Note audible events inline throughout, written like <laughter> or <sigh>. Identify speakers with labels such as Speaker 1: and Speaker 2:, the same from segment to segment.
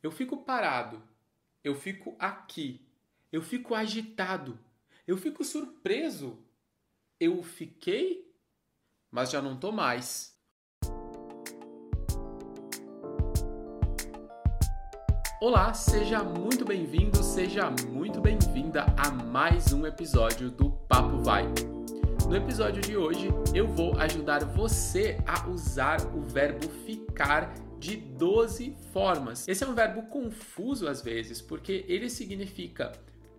Speaker 1: Eu fico parado. Eu fico aqui. Eu fico agitado. Eu fico surpreso. Eu fiquei, mas já não tô mais. Olá, seja muito bem-vindo, seja muito bem-vinda a mais um episódio do Papo Vai. No episódio de hoje, eu vou ajudar você a usar o verbo ficar de 12 formas. Esse é um verbo confuso às vezes, porque ele significa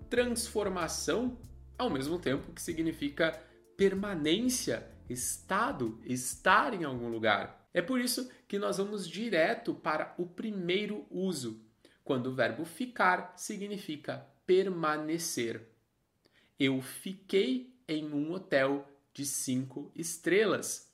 Speaker 1: transformação ao mesmo tempo que significa permanência, estado, estar em algum lugar. É por isso que nós vamos direto para o primeiro uso, quando o verbo ficar significa permanecer. Eu fiquei em um hotel de cinco estrelas.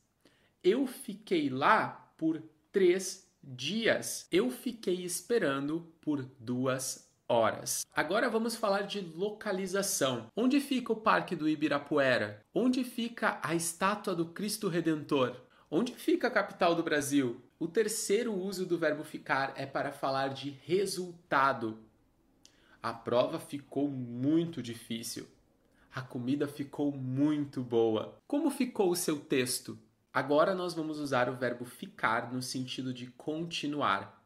Speaker 1: Eu fiquei lá por três dias. Eu fiquei esperando por duas horas. Agora vamos falar de localização. Onde fica o Parque do Ibirapuera? Onde fica a estátua do Cristo Redentor? Onde fica a capital do Brasil? O terceiro uso do verbo ficar é para falar de resultado. A prova ficou muito difícil. A comida ficou muito boa. Como ficou o seu texto? Agora nós vamos usar o verbo ficar no sentido de continuar.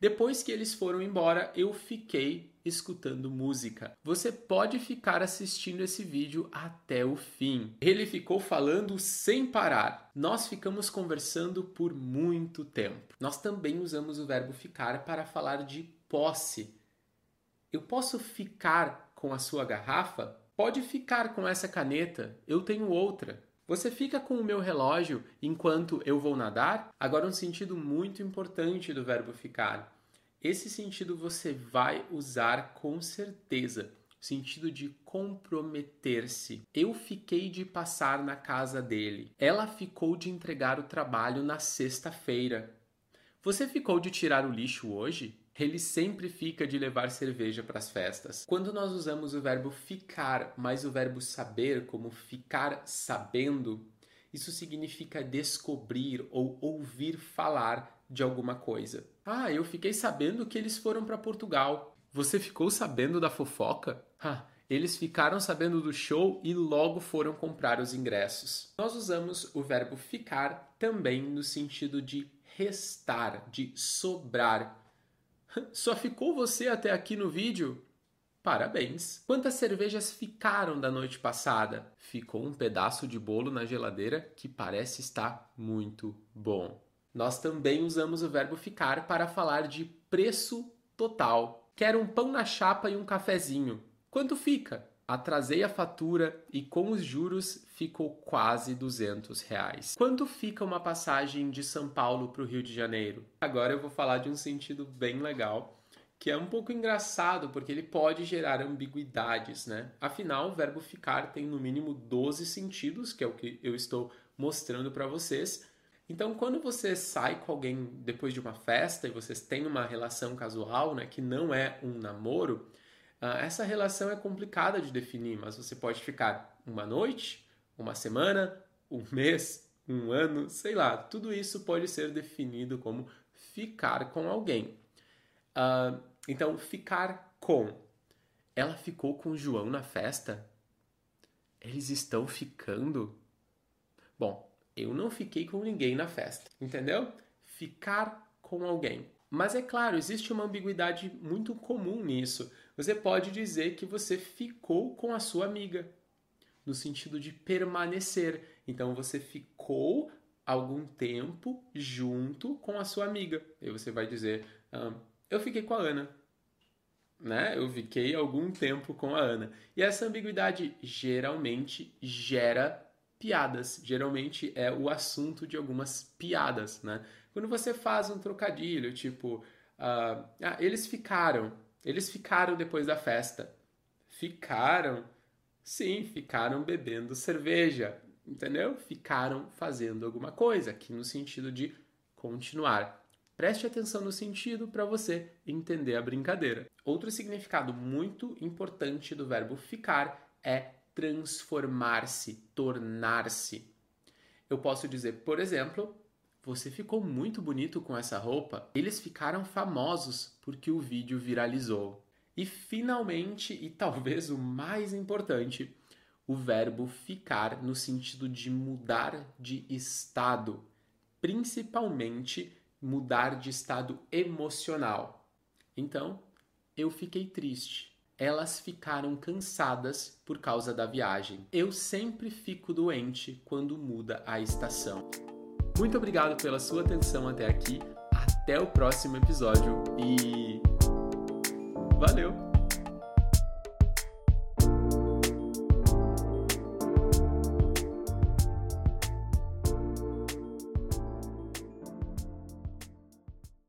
Speaker 1: Depois que eles foram embora, eu fiquei escutando música. Você pode ficar assistindo esse vídeo até o fim. Ele ficou falando sem parar. Nós ficamos conversando por muito tempo. Nós também usamos o verbo ficar para falar de posse. Eu posso ficar com a sua garrafa? Pode ficar com essa caneta, eu tenho outra. Você fica com o meu relógio enquanto eu vou nadar? Agora, um sentido muito importante do verbo ficar. Esse sentido você vai usar com certeza. Sentido de comprometer-se. Eu fiquei de passar na casa dele. Ela ficou de entregar o trabalho na sexta-feira. Você ficou de tirar o lixo hoje? Ele sempre fica de levar cerveja para as festas. Quando nós usamos o verbo ficar mais o verbo saber, como ficar sabendo, isso significa descobrir ou ouvir falar de alguma coisa. Ah, eu fiquei sabendo que eles foram para Portugal. Você ficou sabendo da fofoca? Ah, eles ficaram sabendo do show e logo foram comprar os ingressos. Nós usamos o verbo ficar também no sentido de restar, de sobrar, só ficou você até aqui no vídeo? Parabéns! Quantas cervejas ficaram da noite passada? Ficou um pedaço de bolo na geladeira que parece estar muito bom. Nós também usamos o verbo ficar para falar de preço total. Quero um pão na chapa e um cafezinho. Quanto fica? Atrasei a fatura e com os juros ficou quase 200 reais. Quanto fica uma passagem de São Paulo para o Rio de Janeiro? Agora eu vou falar de um sentido bem legal, que é um pouco engraçado porque ele pode gerar ambiguidades, né? Afinal, o verbo ficar tem no mínimo 12 sentidos, que é o que eu estou mostrando para vocês. Então, quando você sai com alguém depois de uma festa e vocês têm uma relação casual, né, que não é um namoro, essa relação é complicada de definir, mas você pode ficar uma noite, uma semana, um <laughs> mês, um ano, sei lá. Tudo isso pode ser definido como ficar com alguém. Uh, então, ficar com. Ela ficou com o João na festa? Eles estão ficando? Bom, eu não fiquei com ninguém na festa, entendeu? Ficar com alguém. Mas é claro, existe uma ambiguidade muito comum nisso. Você pode dizer que você ficou com a sua amiga, no sentido de permanecer. Então você ficou algum tempo junto com a sua amiga. E você vai dizer: ah, Eu fiquei com a Ana. Né? Eu fiquei algum tempo com a Ana. E essa ambiguidade geralmente gera piadas. Geralmente é o assunto de algumas piadas, né? Quando você faz um trocadilho, tipo, uh, ah, eles ficaram, eles ficaram depois da festa. Ficaram? Sim, ficaram bebendo cerveja, entendeu? Ficaram fazendo alguma coisa, aqui no sentido de continuar. Preste atenção no sentido para você entender a brincadeira. Outro significado muito importante do verbo ficar é transformar-se, tornar-se. Eu posso dizer, por exemplo, você ficou muito bonito com essa roupa. Eles ficaram famosos porque o vídeo viralizou. E finalmente, e talvez o mais importante, o verbo ficar no sentido de mudar de estado, principalmente mudar de estado emocional. Então, eu fiquei triste. Elas ficaram cansadas por causa da viagem. Eu sempre fico doente quando muda a estação. Muito obrigado pela sua atenção até aqui. Até o próximo episódio e valeu!